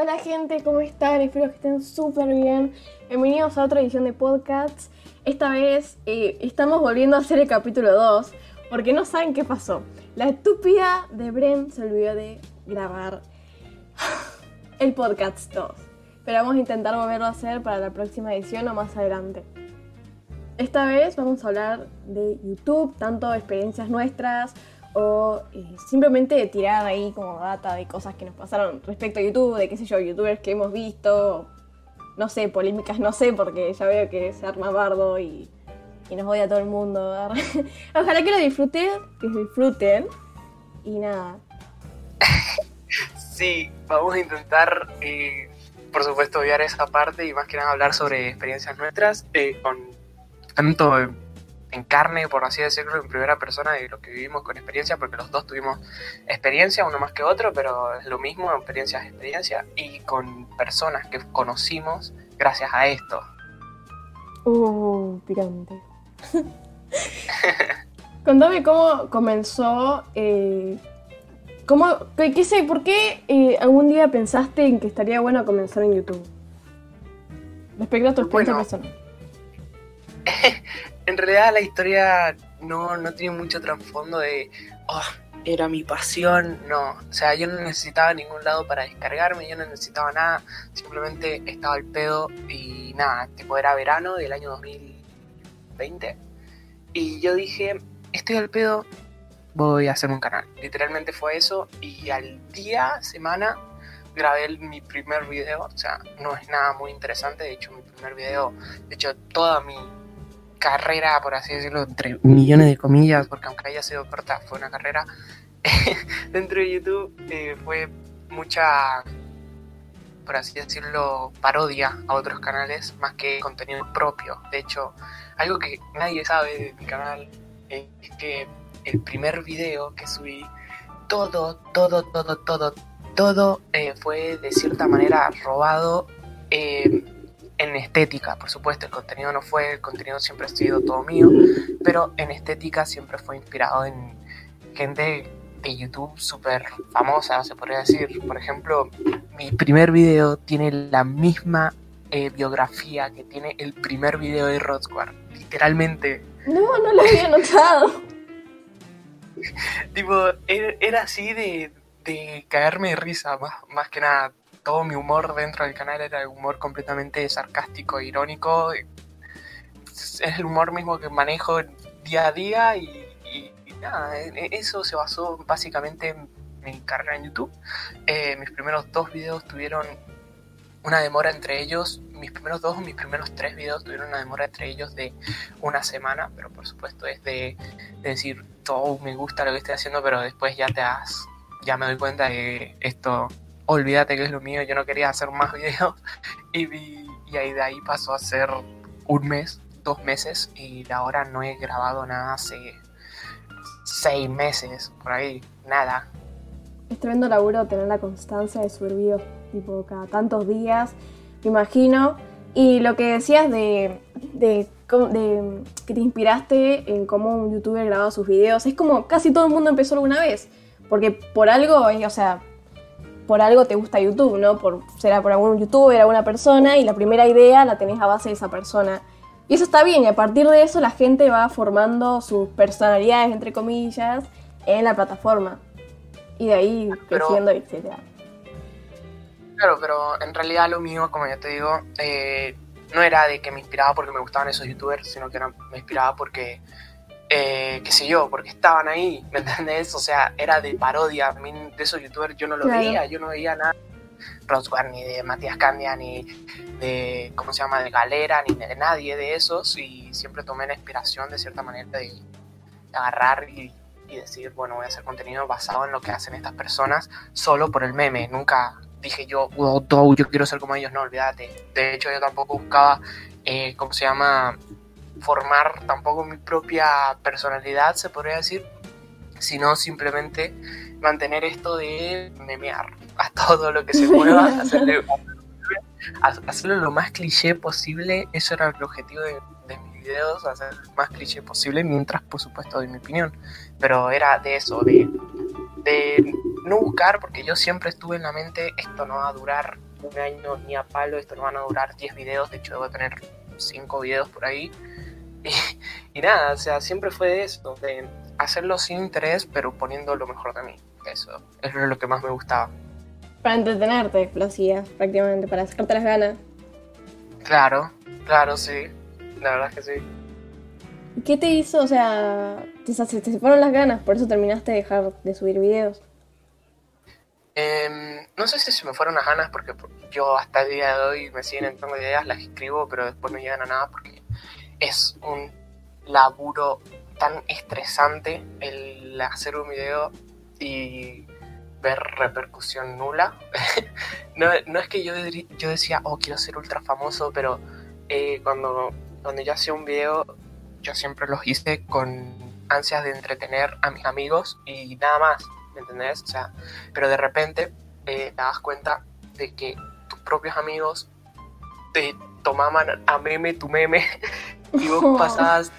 Hola gente, ¿cómo están? Espero que estén súper bien. Bienvenidos a otra edición de podcasts. Esta vez eh, estamos volviendo a hacer el capítulo 2 porque no saben qué pasó. La estúpida de Bren se olvidó de grabar el podcast 2. Pero vamos a intentar volverlo a hacer para la próxima edición o más adelante. Esta vez vamos a hablar de YouTube, tanto experiencias nuestras o eh, simplemente tirar ahí como data de cosas que nos pasaron respecto a YouTube, de qué sé yo, youtubers que hemos visto, no sé, polémicas, no sé, porque ya veo que se arma bardo y, nos odia todo el mundo. Ojalá que lo disfruten, que disfruten y nada. Sí, vamos a intentar, eh, por supuesto, obviar esa parte y más que nada hablar sobre experiencias nuestras, eh, con tanto en carne, por así decirlo, en primera persona de lo que vivimos con experiencia, porque los dos tuvimos experiencia, uno más que otro, pero es lo mismo, experiencia es experiencia, y con personas que conocimos gracias a esto. Uh, picante. Contame cómo comenzó, eh, cómo, qué, sé, por qué eh, algún día pensaste en que estaría bueno comenzar en YouTube. Respecto a tu experiencia Bueno. personal. en realidad la historia no, no tiene mucho trasfondo de, oh, era mi pasión, no. O sea, yo no necesitaba ningún lado para descargarme, yo no necesitaba nada, simplemente estaba al pedo y nada, tipo era verano del año 2020. Y yo dije, estoy al pedo, voy a hacer un canal. Literalmente fue eso y al día, semana, grabé mi primer video. O sea, no es nada muy interesante, de hecho mi primer video, de hecho toda mi carrera, por así decirlo, entre millones de comillas, porque aunque haya sido corta, fue una carrera dentro de YouTube, eh, fue mucha, por así decirlo, parodia a otros canales, más que contenido propio. De hecho, algo que nadie sabe de mi canal es que el primer video que subí, todo, todo, todo, todo, todo eh, fue de cierta manera robado. En estética, por supuesto, el contenido no fue, el contenido siempre ha sido todo mío, pero en estética siempre fue inspirado en gente de YouTube súper famosa, se podría decir. Por ejemplo, mi primer video tiene la misma eh, biografía que tiene el primer video de Rod Squad. Literalmente, No, no lo había notado. tipo, era, era así de, de caerme de risa, más, más que nada. Todo mi humor dentro del canal era humor completamente sarcástico, e irónico. Es el humor mismo que manejo día a día y, nada, eso se basó básicamente en mi carrera en YouTube. Eh, mis primeros dos videos tuvieron una demora entre ellos, mis primeros dos o mis primeros tres videos tuvieron una demora entre ellos de una semana, pero por supuesto es de, de decir, todo me gusta lo que estoy haciendo, pero después ya te has, ya me doy cuenta que esto, olvídate que es lo mío, yo no quería hacer más videos y, y ahí de ahí pasó a ser un mes, dos meses y ahora no he grabado nada hace seis meses, por ahí, nada. Es tremendo laburo tener la constancia de subir videos tipo cada tantos días, me imagino. Y lo que decías de, de, de que te inspiraste en cómo un youtuber grababa sus videos, es como casi todo el mundo empezó alguna vez. Porque por algo, eh, o sea, por algo te gusta YouTube, ¿no? Por, será por algún youtuber, alguna persona, y la primera idea la tenés a base de esa persona. Y eso está bien, y a partir de eso la gente va formando sus personalidades, entre comillas, en la plataforma. Y de ahí Pero- creciendo, etc. Claro, pero en realidad lo mío, como ya te digo, eh, no era de que me inspiraba porque me gustaban esos youtubers, sino que era- me inspiraba porque, eh, qué sé yo, porque estaban ahí, ¿me entendés? O sea, era de parodia. A mí de esos youtubers yo no lo Claro. veía, yo no veía nada de Roswell, ni de Matías Candia, ni de, ¿cómo se llama?, de Galera, ni de nadie de esos, y siempre tomé la inspiración de cierta manera de, agarrar y, y decir, bueno, voy a hacer contenido basado en lo que hacen estas personas, solo por el meme, nunca dije yo, wow, wow, yo quiero ser como ellos, no, olvídate. De hecho, yo tampoco buscaba, eh, ¿cómo se llama? Formar tampoco mi propia personalidad, se podría decir, sino simplemente mantener esto de memear a todo lo que se mueva, hacerle, hacerlo lo más cliché posible, eso era el objetivo de, de mis videos, hacer lo más cliché posible, mientras por supuesto doy mi opinión, pero era de eso, de, de no buscar, porque yo siempre estuve en la mente, esto no va a durar un año ni a palo, esto no van a durar 10 videos, de hecho debo tener 5 videos por ahí. Y, nada, o sea, siempre fue de eso, de hacerlo sin interés, pero poniendo lo mejor de mí. Eso, eso es lo que más me gustaba. Para entretenerte, lo hacías prácticamente, para sacarte las ganas. Claro, claro, sí. La verdad es que sí. ¿Qué te hizo? O sea, te, te fueron las ganas, por eso terminaste de dejar de subir videos. Em, no sé si se me fueron las ganas porque yo hasta el día de hoy me siguen entrando ideas, las escribo, pero después no llegan a nada porque es un laburo tan estresante el hacer un video y ver repercusión nula. no, es que yo, yo decía, oh, quiero ser ultra famoso, pero eh, cuando, cuando yo hacía un video, yo siempre los hice con ansias de entretener a mis amigos y nada más, ¿me entendés? O sea, pero de repente eh, te das cuenta de que tus propios amigos te tomaban a meme tu meme y vos pasabas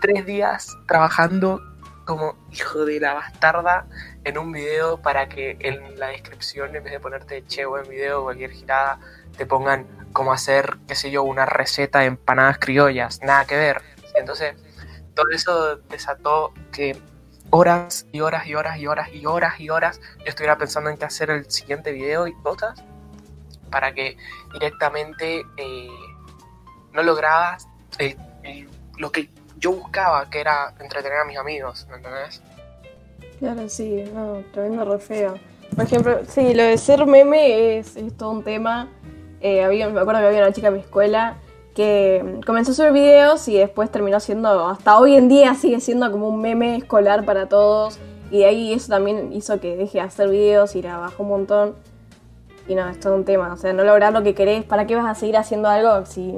tres días trabajando como hijo de la bastarda en un video para que en la descripción, en vez de ponerte che buen video o cualquier girada, te pongan cómo hacer, qué sé yo, una receta de empanadas criollas. Nada que ver. Entonces, todo eso desató que horas y horas y horas y horas y horas y horas yo estuviera pensando en qué hacer el siguiente video y cosas para que directamente eh, no lograbas eh, lo que yo buscaba, que era entretener a mis amigos, ¿me entendés? Claro, sí, no, tremendo re feo. Por ejemplo, sí, lo de ser meme es, todo un tema. Eh, había, me acuerdo que había una chica en mi escuela que comenzó a subir videos y después terminó siendo, hasta hoy en día sigue siendo como un meme escolar para todos. Y de ahí eso también hizo que deje de hacer videos y la un montón. Y no, es todo un tema. O sea, no lograr lo que querés, ¿para qué vas a seguir haciendo algo si,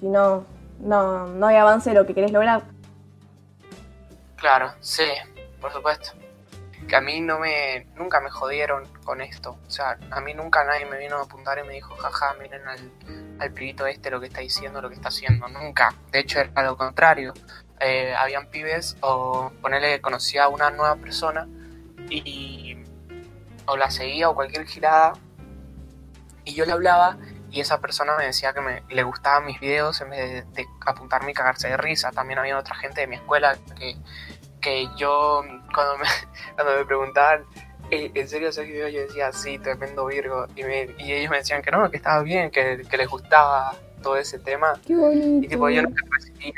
si no, no, no hay avance de lo que querés lograr. Claro, sí, por supuesto. Que a mí no me, nunca me jodieron con esto. O sea, a mí nunca nadie me vino a apuntar y me dijo, jaja, miren al, al pibito este lo que está diciendo, lo que está haciendo. Nunca. De hecho, era lo contrario. Eh, habían pibes o ponerle conocía a una nueva persona y o la seguía o cualquier girada y yo le hablaba y esa persona me decía que me, le gustaban mis videos en vez de, apuntarme y cagarse de risa. También había otra gente de mi escuela que, que yo, cuando me, cuando me preguntaban, eh, ¿en serio ese video? Yo decía, sí, tremendo Virgo. Y, y ellos me decían que no, que estaba bien, que, que les gustaba todo ese tema. Qué bonito. Y tipo, yo nunca recibí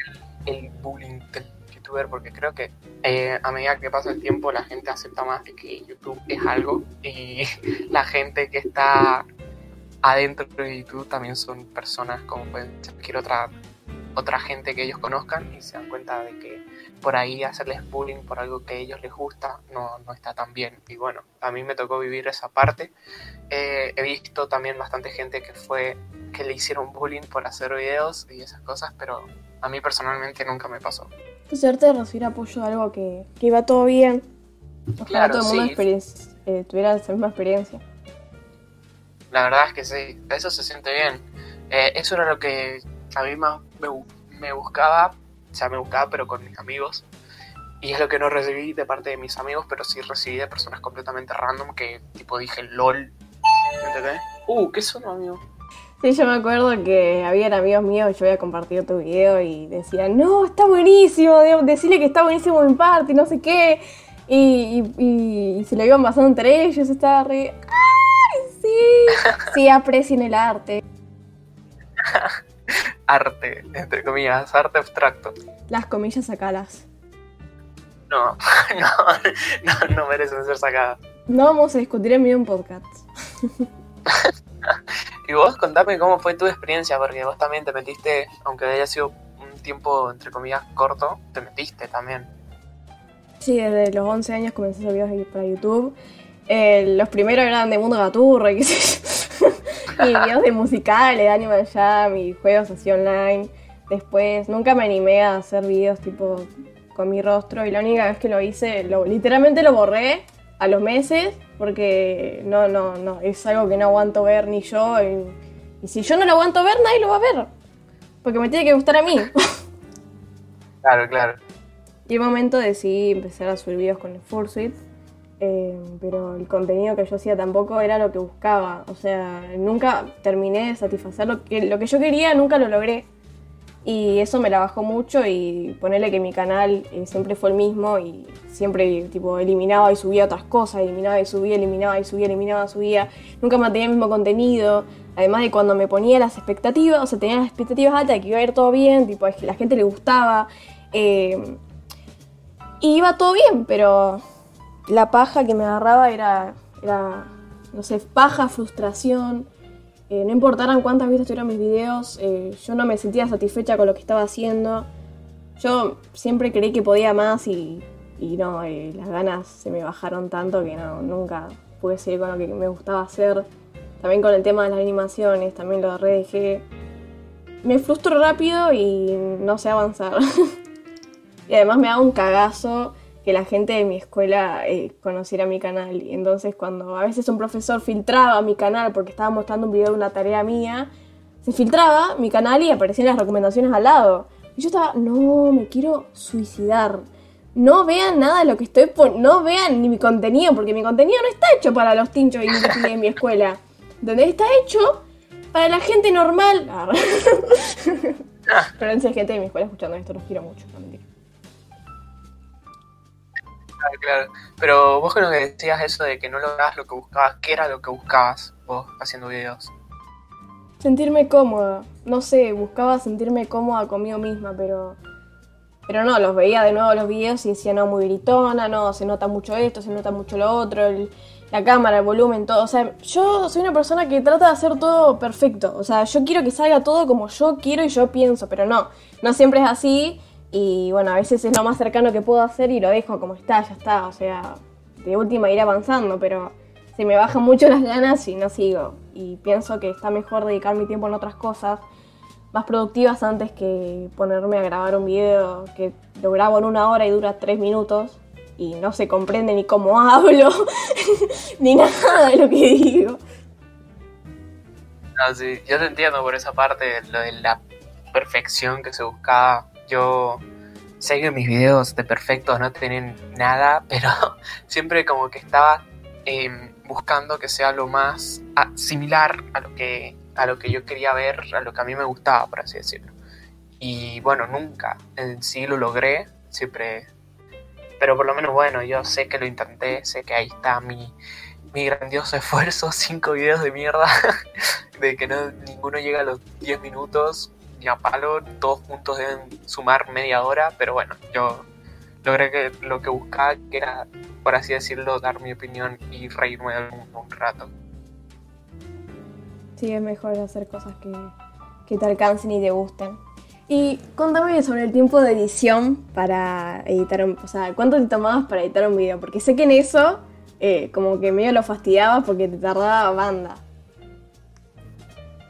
el, bullying del youtuber porque creo que eh, a medida que pasa el tiempo la gente acepta más de que YouTube es algo y la gente que está adentro de YouTube también son personas como pueden ser cualquier otra, otra gente que ellos conozcan y se dan cuenta de que por ahí hacerles bullying por algo que a ellos les gusta no, no está tan bien. Y bueno, a mí me tocó vivir esa parte. Eh, he visto también bastante gente que fue que le hicieron bullying por hacer videos y esas cosas, pero a mí personalmente nunca me pasó. Suerte de recibir apoyo de algo que, que iba todo bien. Ojalá claro, todo el mundo eh, tuviera esa misma experiencia. La verdad es que sí, eso se siente bien. Eh, eso era lo que a mí más me, buscaba, o sea, me buscaba pero con mis amigos. Y es lo que no recibí de parte de mis amigos, pero sí recibí de personas completamente random que tipo dije LOL. ¿Entendés? Uh, ¿qué son amigo? Sí, yo me acuerdo que habían amigos míos, yo había compartido tu video y decían, no, está buenísimo, decirle que está buenísimo mi parte no sé qué. Y, y, se lo iban pasando entre ellos, estaba re... Sí, sí, aprecien el arte. arte, entre comillas, arte abstracto. Las comillas sacalas. No, no, no, no merecen ser sacadas. No vamos a discutir en un podcast. y vos contame cómo fue tu experiencia, porque vos también te metiste, aunque haya sido un tiempo, entre comillas, corto, te metiste también. Sí, desde los 11 años comencé a hacer videos para YouTube eh, los primeros eran de Mundo Gaturro y qué sé yo. y videos de musicales, de Animal Jam y juegos así online. Después nunca me animé a hacer videos tipo con mi rostro y la única vez que lo hice, lo, literalmente lo borré a los meses porque no, no, no, es algo que no aguanto ver ni yo. Y, si yo no lo aguanto ver, nadie lo va a ver. Porque me tiene que gustar a mí. claro, claro. Y un momento decidí empezar a subir videos con el Fursuit eh, pero el contenido que yo hacía tampoco era lo que buscaba. O sea, nunca terminé de satisfacer lo que, lo que yo quería, nunca lo logré. Y eso me la bajó mucho y ponerle que mi canal eh, siempre fue el mismo y siempre tipo eliminaba y subía otras cosas, eliminaba y subía, eliminaba y subía, eliminaba y subía. Nunca mantenía el mismo contenido. Además de cuando me ponía las expectativas, o sea, tenía las expectativas altas de que iba a ir todo bien, tipo, que la gente le gustaba. Eh, y iba todo bien, pero la paja que me agarraba era, no sé, paja, frustración. Eh, no importaran cuántas vistas tuvieran mis videos, eh, yo no me sentía satisfecha con lo que estaba haciendo. Yo siempre creí que podía más y, y no, eh, las ganas se me bajaron tanto que no, nunca pude seguir con lo que me gustaba hacer. También con el tema de las animaciones, también lo redejé. Me frustro rápido y no sé avanzar. y además me da un cagazo que la gente de mi escuela eh, conociera mi canal. Y entonces cuando a veces un profesor filtraba mi canal porque estaba mostrando un video de una tarea mía, se filtraba mi canal y aparecían las recomendaciones al lado. Y yo estaba, no, me quiero suicidar. No vean nada de lo que estoy poniendo, no vean ni mi contenido, porque mi contenido no está hecho para los tinchos y de mi escuela. Donde está hecho para la gente normal. Pero no sé, gente de mi escuela escuchando esto, los quiero mucho. No mentira. Claro, claro. Pero vos lo que decías eso de que no lograbas lo que buscabas, ¿qué era lo que buscabas vos haciendo videos? Sentirme cómoda. No sé, buscaba sentirme cómoda conmigo misma, pero. Pero no, los veía de nuevo los videos y decía, no, muy gritona, no, se nota mucho esto, se nota mucho lo otro, la cámara, el volumen, todo. O sea, yo soy una persona que trata de hacer todo perfecto. O sea, yo quiero que salga todo como yo quiero y yo pienso, pero no, no siempre es así. Y bueno, a veces es lo más cercano que puedo hacer y lo dejo como está, ya está. O sea, de última ir avanzando, pero se me bajan mucho las ganas y no sigo. Y pienso que está mejor dedicar mi tiempo en otras cosas más productivas antes que ponerme a grabar un video que lo grabo en una hora y dura tres minutos y no se comprende ni cómo hablo, ni nada de lo que digo. No, sí, yo te entiendo por esa parte, lo de la perfección que se buscaba. Yo sé que mis videos de perfectos no tienen nada, pero siempre como que estaba eh, buscando que sea lo más ah, similar a lo que a lo que yo quería ver, a lo que a mí me gustaba, por así decirlo. Y bueno, nunca en sí lo logré, siempre... Pero por lo menos bueno, yo sé que lo intenté, sé que ahí está mi, mi grandioso esfuerzo, cinco videos de mierda, de que no, ninguno llega a los 10 minutos, ni a palo, todos juntos deben sumar media hora, pero bueno, yo logré que lo que buscaba, que era, por así decirlo, dar mi opinión y reírme del mundo un rato. Sí, es mejor hacer cosas que, que te alcancen y te gusten. Y contame sobre el tiempo de edición para editar un... O sea, ¿cuánto te tomabas para editar un video? Porque sé que en eso eh, como que medio lo fastidiabas porque te tardaba banda.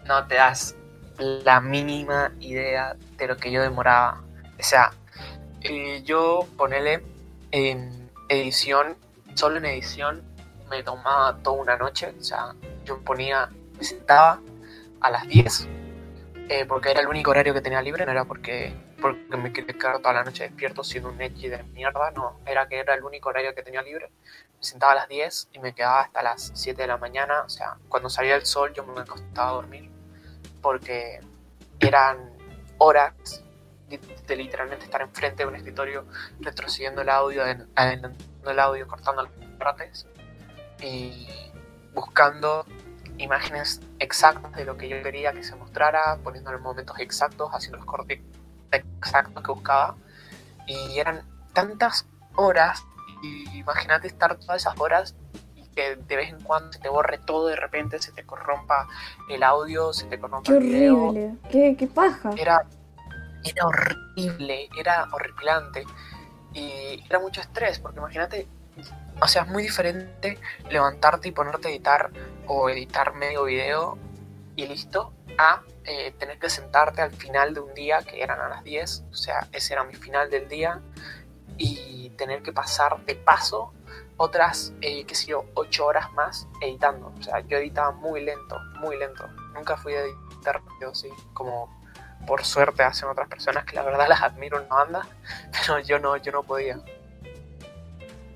no te das la mínima idea de lo que yo demoraba. O sea, eh, yo ponele en edición, solo en edición, me tomaba toda una noche. O sea, yo ponía, me sentaba a las 10, eh, porque era el único horario que tenía libre, no era porque, porque me quedar toda la noche despierto siendo un edgy de mierda, no, era que era el único horario que tenía libre. Me sentaba a las 10 y me quedaba hasta las 7 de la mañana, o sea, cuando salía el sol yo me acostaba a dormir porque eran horas de, literalmente estar enfrente de un escritorio retrocediendo el audio, adelantando el audio, cortando las partes y buscando imágenes exactas de lo que yo quería que se mostrara, poniendo los momentos exactos, haciendo los cortes exactos que buscaba. Y eran tantas horas, imagínate estar todas esas horas que de vez en cuando se te borre todo de repente, se te corrompa el audio, se te corrompa Qué el video. horrible, qué, qué paja. Era, era horrible, era horripilante. Y era mucho estrés, porque imagínate, o sea, es muy diferente levantarte y ponerte a editar o editar medio video y listo, a eh, tener que sentarte al final de un día, que eran a las 10, o sea, ese era mi final del día, y tener que pasar de paso otras, eh, qué sé yo, 8 horas más editando. O sea, yo editaba muy lento, muy lento. Nunca fui a editar rápido, así como por suerte hacen otras personas que la verdad las admiro en banda, pero yo no, yo no podía.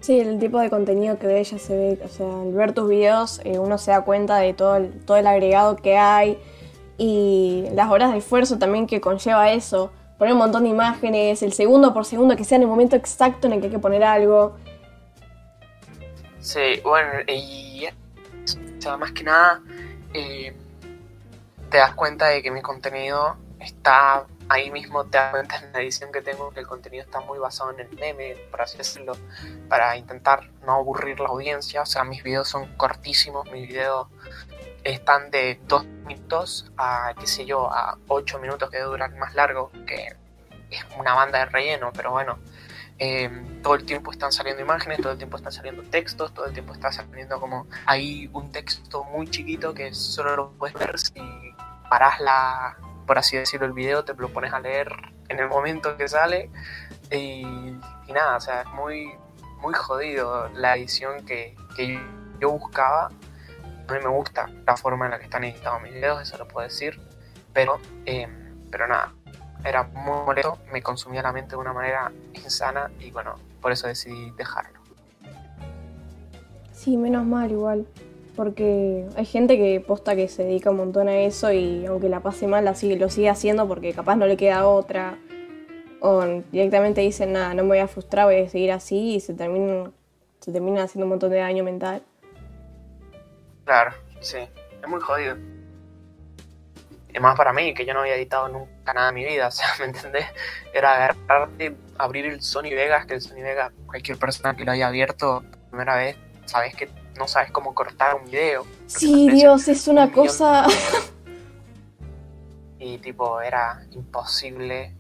Sí, el tipo de contenido que ve ya se ve, o sea, al ver tus videos eh, uno se da cuenta de todo el, todo el agregado que hay y las horas de esfuerzo también que conlleva eso. Poner un montón de imágenes, el segundo por segundo que sea en el momento exacto en el que hay que poner algo. Sí, bueno, y o sea, más que nada eh, te das cuenta de que mi contenido está ahí mismo te das cuenta en la edición que tengo que el contenido está muy basado en el meme, por así decirlo, para intentar no aburrir la audiencia. O sea, mis videos son cortísimos, mis videos están de 2 minutos a, qué sé yo, a 8 minutos que duran más largo, que es una banda de relleno, pero bueno. Eh, todo el tiempo están saliendo imágenes, todo el tiempo están saliendo textos, todo el tiempo está saliendo como hay un texto muy chiquito que solo lo puedes ver si paras la, por así decirlo, el video, te lo pones a leer en el momento que sale y, nada, o sea, es muy, muy jodido la edición que, yo buscaba. A mí me gusta la forma en la que están editados mis videos, eso lo puedo decir, pero, em, pero nada, era muy molesto, me consumía la mente de una manera insana y bueno, por eso decidí dejarlo. Sí, menos mal igual. Porque hay gente que posta que se dedica un montón a eso y aunque la pase mal, la sigue, lo sigue haciendo porque capaz no le queda otra. O directamente dicen, nada, no me voy a frustrar, voy a seguir así y se terminan, se termina haciendo un montón de daño mental. Claro, sí, es muy jodido. Y más para mí, que yo no había editado nunca nada en mi vida, o sea, ¿me entendés? Era agarrarte, abrir el Sony Vegas, que el Sony Vegas, cualquier persona que lo haya abierto por primera vez, sabes que no sabes cómo cortar un video. Sí, Dios, es una cosa... Y tipo, era imposible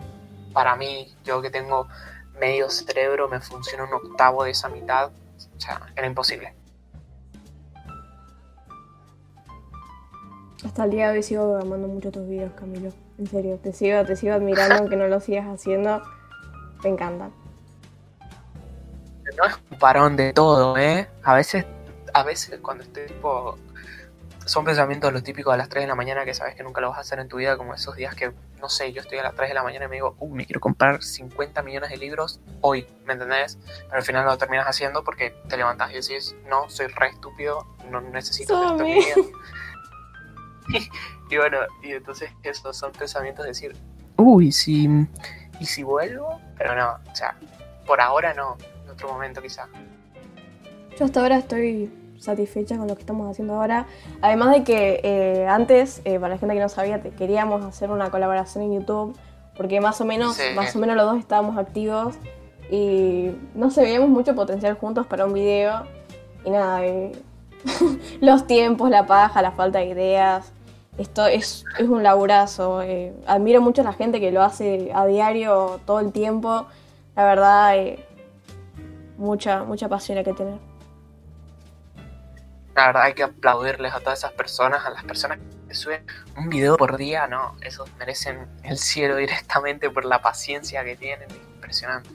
para mí, yo que tengo medio cerebro, me funciona un octavo de esa mitad. O sea, era imposible. Hasta el día de hoy sigo amando mucho tus videos, Camilo. En serio, te sigo, te sigo admirando aunque no lo sigas haciendo. Me encantan. No es un parón de todo, ¿eh? A veces a veces cuando estoy tipo... Son pensamientos los típicos a las 3 de la mañana que sabes que nunca lo vas a hacer en tu vida, como esos días que, no sé, yo estoy a las 3 de la mañana y me digo, uh, me quiero comprar 50 millones de libros hoy, ¿me entendés? Pero al final lo terminas haciendo porque te levantas y decís, no, soy re estúpido, no necesito esto en mi vida. y bueno, y entonces esos son pensamientos de decir, uy, si, ¿y si vuelvo? Pero no, o sea, por ahora no, en otro momento quizá. Yo hasta ahora estoy satisfecha con lo que estamos haciendo ahora. Además de que eh, antes, eh, para la gente que no sabía, te queríamos hacer una colaboración en YouTube, porque más o menos, más o menos los dos estábamos activos y no se veíamos mucho potencial juntos para un video. Y nada, eh, los tiempos, la paja, la falta de ideas. Esto es, es un laburazo. admiro mucho a la gente que lo hace a diario, todo el tiempo. La verdad, mucha, mucha pasión hay que tener. La verdad hay que aplaudirles a todas esas personas, a las personas que suben un video por día, no, esos merecen el cielo directamente por la paciencia que tienen, impresionante.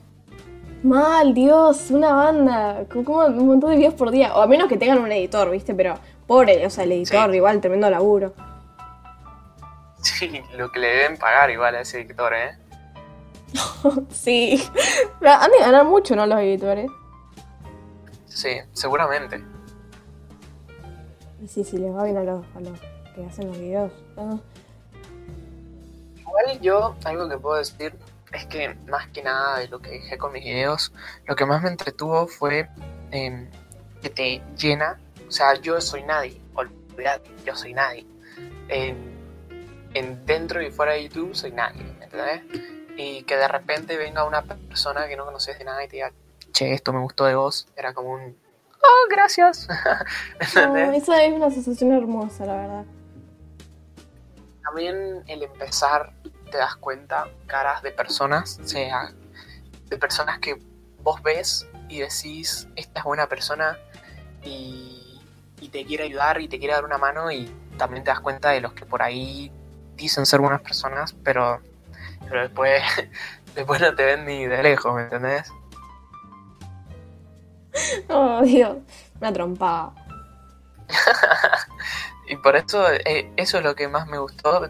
Mal, Dios, una banda, como un montón de videos por día, o a menos que tengan un editor, ¿viste? Pero pobre, o sea, el editor, igual, tremendo laburo. Sí, lo que le deben pagar igual a ese editor, ¿eh? sí, han de ganar mucho, ¿no? Los editores. Sí, seguramente. Sí, sí, les va bien a los, que hacen los videos. Igual yo, algo que puedo decir es que más que nada de lo que dije con mis videos, lo que más me entretuvo fue em, que te llena. O sea, yo soy nadie, olvidate, yo soy nadie. En, dentro y fuera de YouTube soy nadie, ¿entendés? Y que de repente venga una persona que no conoces de nada y te diga, che, esto me gustó de vos, era como un oh, gracias. esa es una sensación hermosa, la verdad. También el empezar, te das cuenta, caras de personas, sea, de personas que vos ves y decís, esta es buena persona y, y te quiere ayudar y te quiere dar una mano y también te das cuenta de los que por ahí dicen ser buenas personas, pero, pero después, después no te ven ni de lejos, ¿me entendés? oh, Dios, una trompada. y por eso, eh, eso es lo que más me gustó.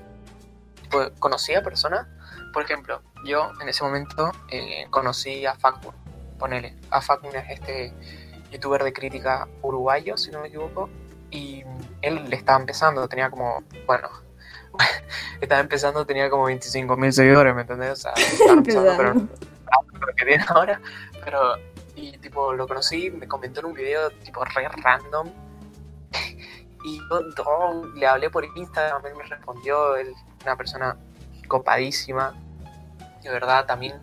Pues, conocí a personas, por ejemplo, yo en ese momento eh, conocí a Factor ponele, a Facun es este youtuber de crítica uruguayo, si no me equivoco, y él le estaba empezando, tenía como, bueno, estaba empezando, tenía como 25 mil seguidores, ¿me entendés? O sea, estaba empezando, pero no lo que tiene ahora, pero, y tipo, lo conocí, me comentó en un video, tipo, re random, y yo le hablé por Instagram, él me respondió, él una persona copadísima, de verdad, también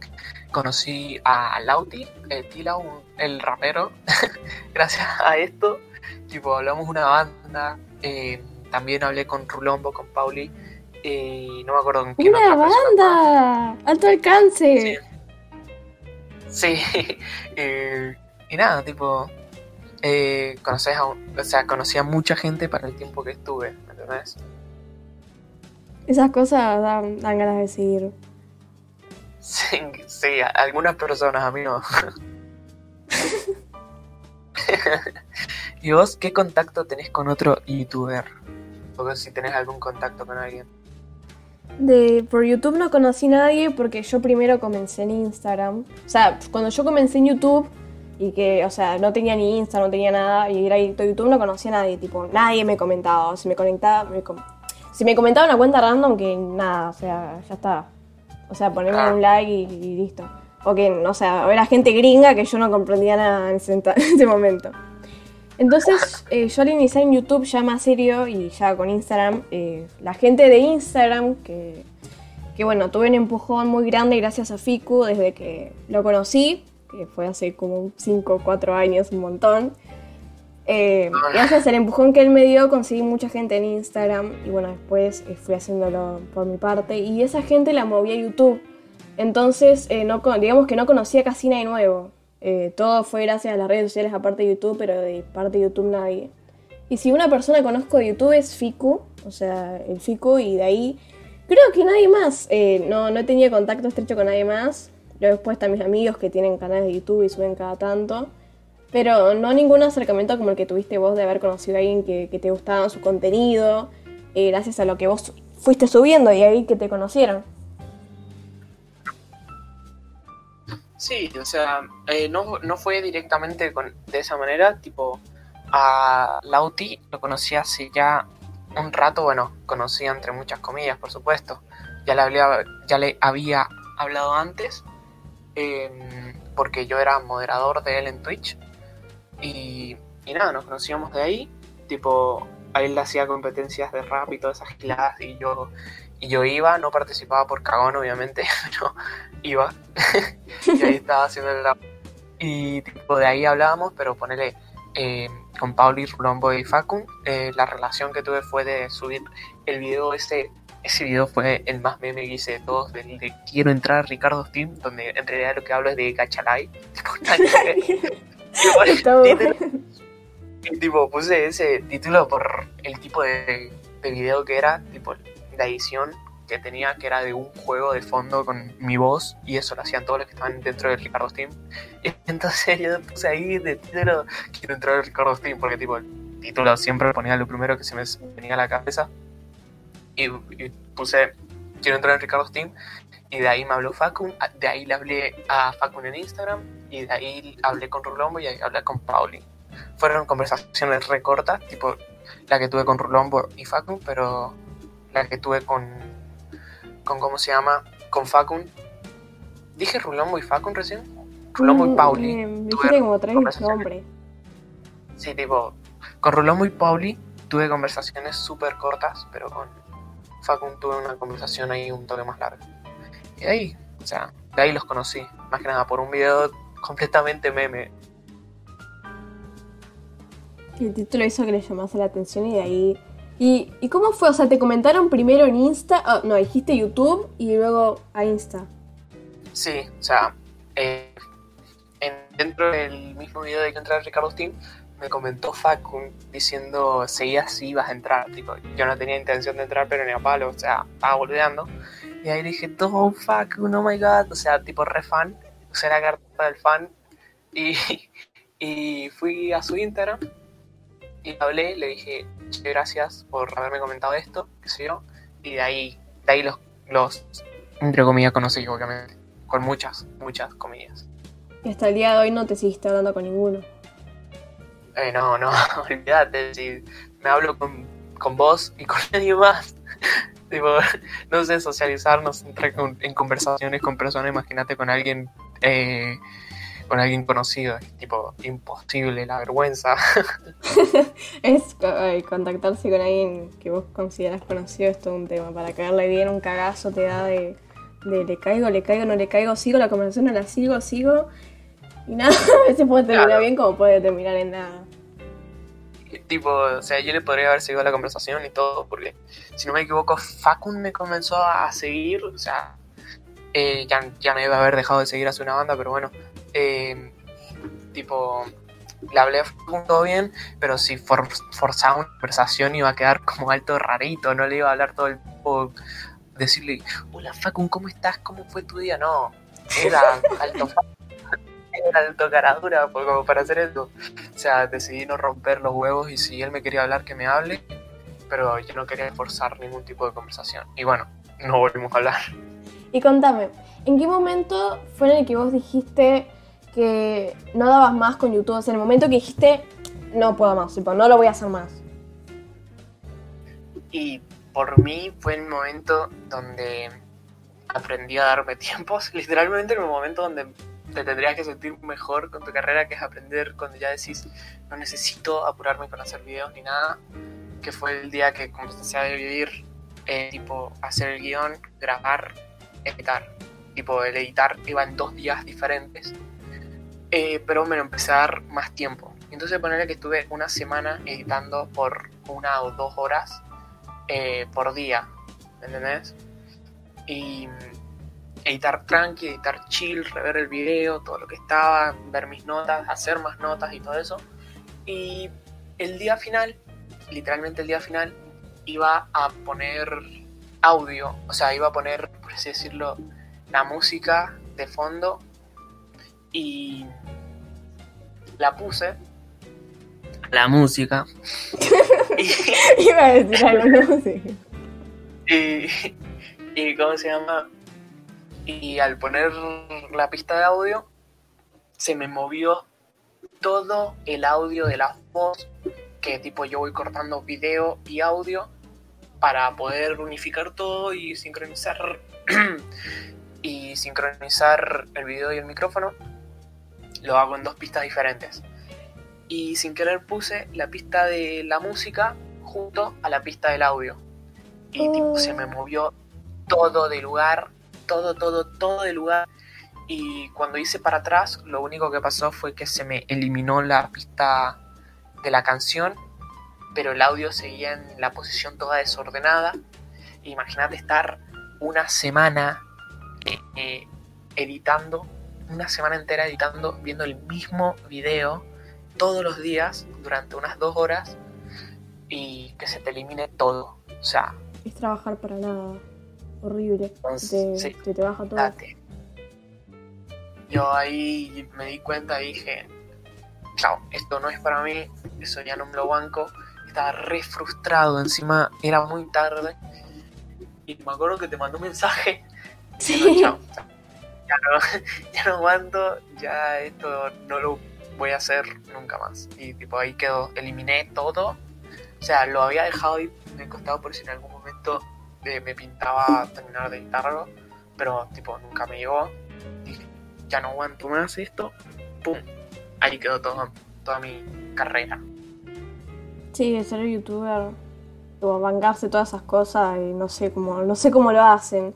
conocí a Lauti, el Tila, el rapero, gracias a esto, tipo, hablamos una banda, eh, también hablé con Rulombo, con Pauli, y no me acuerdo con quién ¡Una banda! ¡Alto alcance! Sí, sí. eh, y nada, tipo, eh, conoces a, o sea, conocí a mucha gente para el tiempo que estuve, ¿me entendés? Esas cosas dan, dan ganas de seguir. Sí, sí, algunas personas, a mí no. ¿Y vos qué contacto tenés con otro youtuber? O si tenés algún contacto con alguien. De, por YouTube no conocí a nadie porque yo primero comencé en Instagram. O sea, cuando yo comencé en YouTube y que, o sea, no tenía ni Insta, no tenía nada, y era directo a YouTube, no conocía a nadie, tipo, nadie me comentaba. Si me conectaba, me si me comentaba una cuenta random, que nada, o sea, ya está. O sea, ponerme un like y, y listo. O que, no sé, era gente gringa que yo no comprendía nada en ese, en ese momento. Entonces, eh, yo al iniciar en YouTube ya más serio y ya con Instagram, eh, la gente de Instagram, que, que bueno, tuve un empujón muy grande gracias a Fiku desde que lo conocí, que fue hace como 5 o 4 años, un montón. Eh, gracias al empujón que él me dio, conseguí mucha gente en Instagram y bueno, después eh, fui haciéndolo por mi parte y esa gente la moví a YouTube. Entonces, eh, no, digamos que no conocía casi nadie nuevo. Eh, todo fue gracias a las redes sociales aparte de YouTube, pero de parte de YouTube nadie. Y si una persona conozco de YouTube es Fiku, o sea, el Fiku, y de ahí creo que nadie más. Eh, no, no tenía contacto estrecho con nadie más. Luego después están mis amigos que tienen canales de YouTube y suben cada tanto. Pero no ningún acercamiento como el que tuviste vos de haber conocido a alguien que, te gustaba su contenido, eh, gracias a lo que vos fuiste subiendo y ahí que te conocieron. Sí, o sea, eh, no, no fue directamente con, de esa manera, tipo, a Lauti lo conocí hace ya un rato, bueno, conocí entre muchas comillas, por supuesto, ya le, había, ya le había hablado antes, eh, porque yo era moderador de él en Twitch, y, y nada, nos conocíamos de ahí, tipo, a él le hacía competencias de rap y todas esas giladas, y yo, y yo iba, no participaba por cagón, obviamente, pero iba y ahí estaba haciendo el rap. Y tipo, de ahí hablábamos, pero ponele eh, con Pauli, Rulombo y Facun, eh, la relación que tuve fue de subir el video ese. Ese video fue el más meme que hice de todos, del de Quiero entrar a Ricardo Steam, donde en realidad lo que hablo es de Gachalai. Ver. Tipo, título- y, puse ese título por el tipo de, de video que era, tipo la edición que tenía, que era de un juego de fondo con mi voz, y eso lo hacían todos los que estaban dentro de Ricardo Steam. Entonces yo puse ahí de título, quiero entrar a Ricardo Steam, porque tipo el título siempre ponía lo primero que se me venía a la cabeza. Y, y puse, quiero entrar a Ricardo Steam, y de ahí me habló Facun, de ahí le hablé a Facun en Instagram, y de ahí hablé con Rulombo y ahí hablé con Pauli. Fueron conversaciones recortas, tipo la que tuve con Rulombo y Facun, pero la que tuve con, con ¿cómo se llama? Con Facun. ¿Dije Rulombo y Facun recién? Rulombo y Pauli. Mm, Me tuve dijiste como tres nombres. Sí, tipo, con Rulombo y Pauli tuve conversaciones súper cortas, pero con Facun tuve una conversación ahí un toque más larga. Y de ahí, o sea, de ahí los conocí, más que nada por un video completamente meme. El título hizo que le llamase la atención y de ahí. ¿Y, y cómo fue? O sea, te comentaron primero en Insta. ah, no, dijiste YouTube y luego a Insta. Sí, o sea, eh, en- dentro del mismo video de que entrar a Ricardo Steam, me comentó Facun diciendo seguías si ibas a entrar. Tipo, yo no tenía intención de entrar, pero ni a palo, o sea, estaba boludeando. Y ahí dije, todo Facun, oh my god, o sea, tipo re fan, la carta del fan y, y fui a su Instagram y hablé, le dije, "Che, gracias por haberme comentado esto, qué sé yo, y de ahí, de ahí los, los entre comillas, conocí, obviamente con muchas, muchas comillas. Y hasta el día de hoy no te seguiste hablando con ninguno. Eh, no, no, olvídate, si me hablo con, con vos y con nadie más. tipo, no sé, socializarnos, entrar en conversaciones con personas, imagínate con alguien, eh, con alguien conocido, es tipo imposible, la vergüenza. Es ay, contactarse con alguien que vos consideras conocido es todo un tema. Para caerle bien un cagazo te da de, de le caigo, le caigo, no le caigo, sigo la conversación, no la sigo, sigo. Y nada, a veces puede terminar Claro. bien como puede terminar en nada. tipo, o sea, yo le podría haber seguido la conversación y todo, porque si no me equivoco, Facun me comenzó a seguir, o sea, eh, ya, ya me iba a haber dejado de seguir hace una banda, pero bueno, eh, tipo, le hablé a Facun todo bien, pero si for- forzaba una conversación iba a quedar como alto rarito, no le iba a hablar todo el tiempo, decirle, hola Facun, ¿cómo estás? ¿Cómo fue tu día? No, era alto era alto caradura por- como para hacer eso. O sea, decidí no romper los huevos y si él me quería hablar, que me hable, pero yo no quería forzar ningún tipo de conversación. Y bueno, no volvimos a hablar. Y contame, ¿en qué momento fue en el que vos dijiste que no dabas más con YouTube? O sea, en el momento que dijiste, no puedo más, tipo, no lo voy a hacer más. Y por mí fue el momento donde aprendí a darme tiempos, literalmente en el momento donde te tendrías que sentir mejor con tu carrera, que es aprender cuando ya decís, no necesito apurarme con hacer videos ni nada, que fue el día que comencé a dividir, eh, tipo, hacer el guion, grabar, editar. Tipo, el editar iba en dos días diferentes, eh, pero me lo empecé a dar más tiempo. Entonces, ponerle que estuve una semana editando por una o dos horas eh, por día, ¿me ¿entendés? Y editar tranqui, editar chill, rever el video, todo lo que estaba, ver mis notas, hacer más notas y todo eso. Y el día final, literalmente el día final, iba a poner audio, o sea, iba a poner, por así decirlo, la música de fondo y la puse. La música. y, Iba a decir algo, no sé. y, y ¿cómo se llama? Y al poner la pista de audio, se me movió todo el audio de la voz, que tipo yo voy cortando video y audio para poder unificar todo y sincronizar y sincronizar el video y el micrófono. Lo hago en dos pistas diferentes. Y sin querer puse la pista de la música junto a la pista del audio. Y tipo se me movió todo de lugar, todo, todo, todo de lugar. Y cuando hice para atrás, lo único que pasó fue que se me eliminó la pista de la canción, pero el audio seguía en la posición toda desordenada. Imagínate estar una semana eh, eh, editando, una semana entera editando, viendo el mismo video todos los días durante unas dos horas y que se te elimine todo. O sea, Es trabajar para nada. Horrible. Entonces, te, sí. te, te baja todo. date. Yo ahí me di cuenta y dije, chao, esto no es para mí, eso ya no me lo banco. Estaba re frustrado, encima era muy tarde. Y me acuerdo que te mandó un mensaje diciendo, Sí. chao, ya no, ya no aguanto, ya esto no lo voy a hacer nunca más. Y tipo ahí quedó, eliminé todo. O sea, lo había dejado ahí en el costado por si en algún momento eh, me pintaba terminar de editarlo, pero tipo nunca me llegó. Dije, ya no aguanto más esto. ¡Pum! Ahí quedó todo, toda mi carrera. Sí, ser youtuber, como bancarse todas esas cosas y no sé cómo, no sé cómo lo hacen.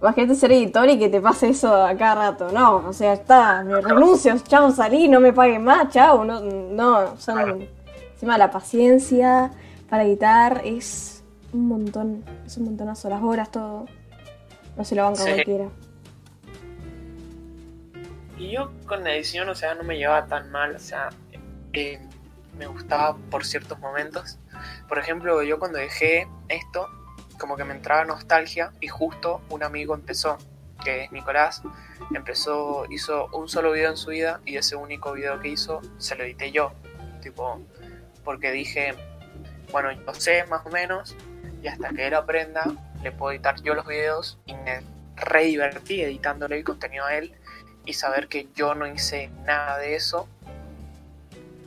Imagínate ser editor y que te pase eso a cada rato. No, o sea, está, me renuncio, chao, salí, no me paguen más, chao. No, no, son encima la paciencia para editar es un montón, es un montonazo, las horas, todo. No se lo banca Sí. cualquiera. Y yo con la edición, o sea, no me llevaba tan mal, o sea, eh, me gustaba por ciertos momentos. Por ejemplo, yo cuando dejé esto, como que me entraba nostalgia y justo un amigo empezó, que es Nicolás, empezó, hizo un solo video en su vida y ese único video que hizo se lo edité yo, tipo, porque dije, bueno, yo sé más o menos y hasta que él aprenda le puedo editar yo los videos y me re divertí editándole el contenido a él y saber que yo no hice nada de eso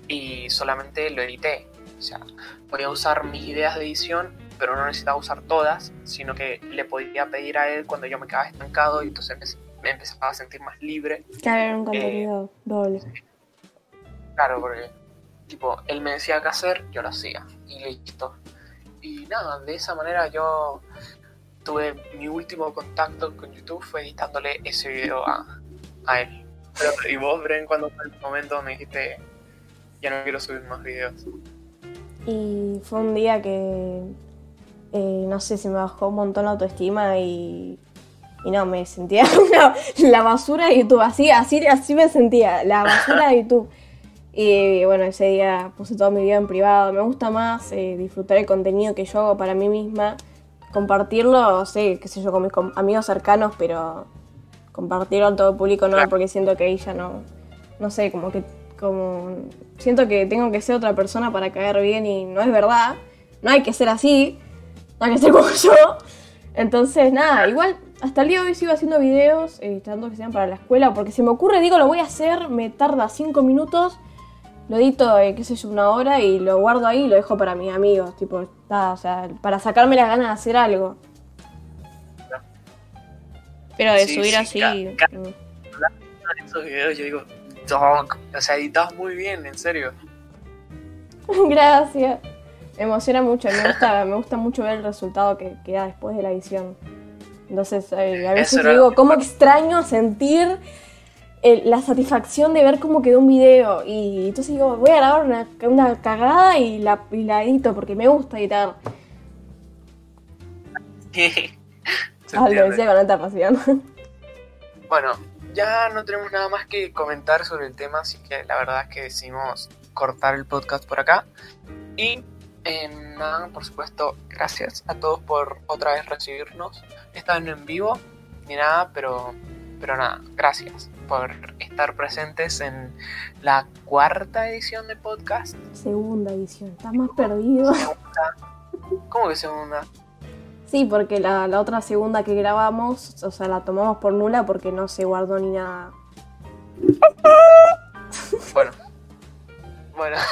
y solamente lo edité. O sea, podía usar mis ideas de edición, pero no necesitaba usar todas, sino que le podía pedir a él cuando yo me quedaba estancado y entonces me empezaba a sentir más libre. Claro, era un contenido doble. Claro, porque tipo, él me decía qué hacer, yo lo hacía y listo. Y nada, de esa manera yo tuve mi último contacto con YouTube fue editándole ese video a, a él. Pero, y vos, Bren, cuando fue el momento me dijiste, ya no quiero subir más videos. Y fue un día que, eh, no sé, se me bajó un montón la autoestima y, y no, me sentía la basura de YouTube, así, así, así me sentía, la basura de YouTube. Y bueno, ese día puse todo mi vida en privado. Me gusta más eh, disfrutar el contenido que yo hago para mí misma, compartirlo, sé, qué sé yo, con mis amigos cercanos, pero compartirlo a todo público no, porque siento que ahí ya no, no sé, como que, como, siento que tengo que ser otra persona para caer bien y no es verdad. No hay que ser así, no hay que ser como yo. Entonces, nada, igual hasta el día de hoy sigo haciendo videos, eh, tratando que sean para la escuela, porque si me ocurre, digo, lo voy a hacer, me tarda cinco minutos lo edito, eh, qué sé yo, una hora y lo guardo ahí y lo dejo para mis amigos, tipo, está, o sea, para sacarme las ganas de hacer algo. Pero de subir así. Esos videos yo digo, o sea, editas muy bien, en serio. Gracias. Me emociona mucho, me gusta, me gusta mucho ver el resultado que queda después de la edición. Entonces, eh, a veces digo, ¿cómo extraño sentir la satisfacción de ver cómo quedó un video. Y entonces digo, voy a grabar una, una cagada y la, y la edito porque me gusta editar. ah, lo decía con alta pasión. Bueno, ya no tenemos nada más que comentar sobre el tema, así que la verdad es que decidimos cortar el podcast por acá. Y eh, nada, por supuesto, gracias a todos por otra vez recibirnos. Esta vez en vivo ni nada, pero, pero nada, gracias por estar presentes en la cuarta edición de podcast. Segunda edición, estás más perdido. ¿Cómo que segunda? Sí, porque la, otra segunda que grabamos, o sea, la tomamos por nula porque no se guardó ni nada. Bueno. Bueno.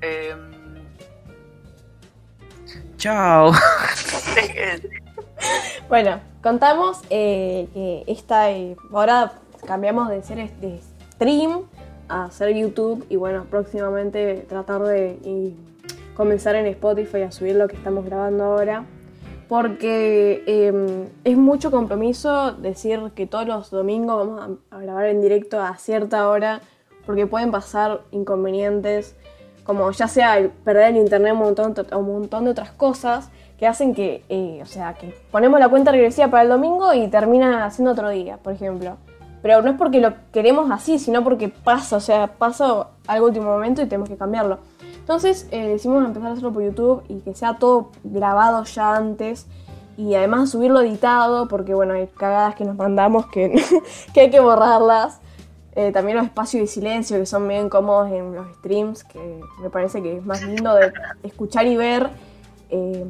Em, chao. bueno, contamos eh, que esta eh, ahora cambiamos de ser de stream a hacer YouTube y bueno, próximamente tratar de comenzar en Spotify a subir lo que estamos grabando ahora. Porque em, es mucho compromiso decir que todos los domingos vamos a, grabar en directo a cierta hora, porque pueden pasar inconvenientes, como ya sea perder el internet un montón, un montón de otras cosas que hacen que, eh, o sea, que ponemos la cuenta regresiva para el domingo y termina haciendo otro día, por ejemplo. Pero no es porque lo queremos así, sino porque pasa, o sea, pasa algo último momento y tenemos que cambiarlo. Entonces eh, decidimos empezar a hacerlo por YouTube y que sea todo grabado ya antes y además subirlo editado porque bueno, hay cagadas que nos mandamos que, que hay que borrarlas. Eh, también los espacios de silencio que son bien cómodos en los streams, que me parece que es más lindo de escuchar y ver eh,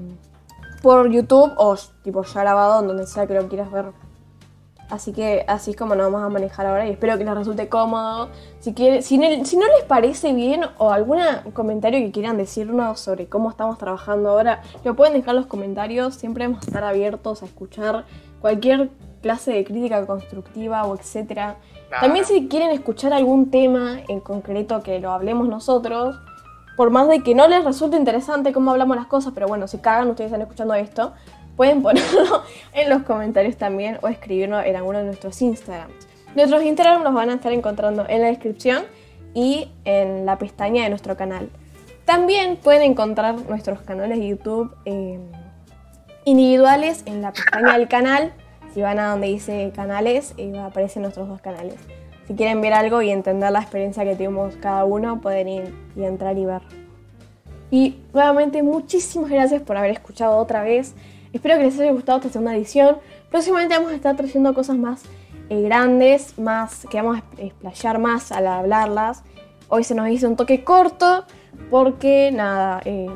por YouTube o tipo ya grabado en donde sea que lo quieras ver Así que así es como nos vamos a manejar ahora y espero que les resulte cómodo. Si, quiere, si, no les parece bien o algún comentario que quieran decirnos sobre cómo estamos trabajando ahora, lo pueden dejar en los comentarios. Siempre vamos a estar abiertos a escuchar cualquier clase de crítica constructiva o etcétera. También si quieren escuchar algún tema en concreto que lo hablemos nosotros, por más de que no les resulte interesante cómo hablamos las cosas, pero bueno, si cagan ustedes están escuchando esto, Pueden ponerlo en los comentarios también o escribirnos en alguno de nuestros Instagrams. Nuestros Instagram los van a estar encontrando en la descripción y en la pestaña de nuestro canal. También pueden encontrar nuestros canales de YouTube eh, individuales en la pestaña del canal. Si van a donde dice canales, eh, aparecen nuestros dos canales. Si quieren ver algo y entender la experiencia que tuvimos cada uno, pueden ir y entrar y ver. Y nuevamente muchísimas gracias por haber escuchado otra vez. Espero que les haya gustado esta segunda edición. Próximamente vamos a estar trayendo cosas más eh, grandes, más que vamos a explayar más al hablarlas. Hoy se nos hizo un toque corto porque nada, eh,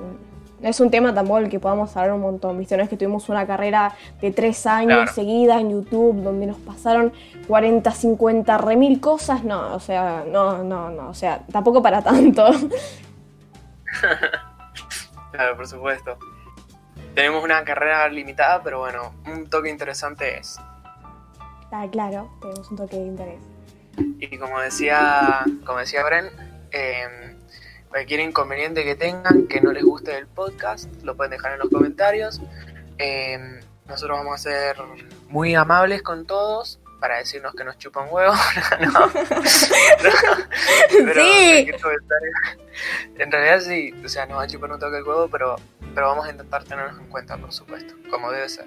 es un tema tampoco el que podamos hablar un montón, ¿viste? No es que tuvimos una carrera de tres años Claro. seguida en YouTube donde nos pasaron 40, 50, re mil cosas, no, o sea, no, no, no, o sea, tampoco para tanto. Claro, por supuesto. Tenemos una carrera limitada, pero bueno, un toque interesante es. Está claro, tenemos un toque de interés. Y como decía, como decía Bren, eh, cualquier inconveniente que tengan, que no les guste el podcast, lo pueden dejar en los comentarios. Eh, nosotros vamos a ser muy amables con todos para decirnos que nos chupan huevo. no, no. Pero Sí. En realidad sí, o sea, nos va a chupar un toque el huevo, pero, pero vamos a intentar tenernos en cuenta, por supuesto, como debe ser.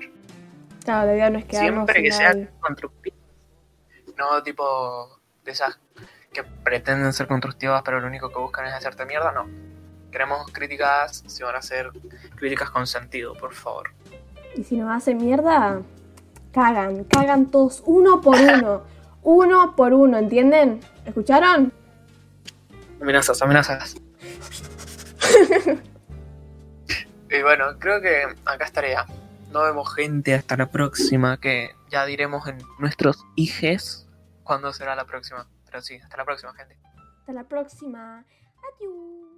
Claro, la idea no es quedarnos Siempre que sean constructivas. No tipo de esas que pretenden ser constructivas, pero lo único que buscan es hacerte mierda, no. Queremos críticas, si van a ser críticas con sentido, por favor. Y si nos hacen mierda, cagan, cagan todos uno por uno. uno por uno, ¿entienden? ¿Escucharon? Amenazas, amenazas. y bueno, creo que acá estaría. Nos vemos gente hasta la próxima, que ya diremos en nuestros hijes cuándo será la próxima. Pero sí, hasta la próxima gente. Hasta la próxima. Adiós.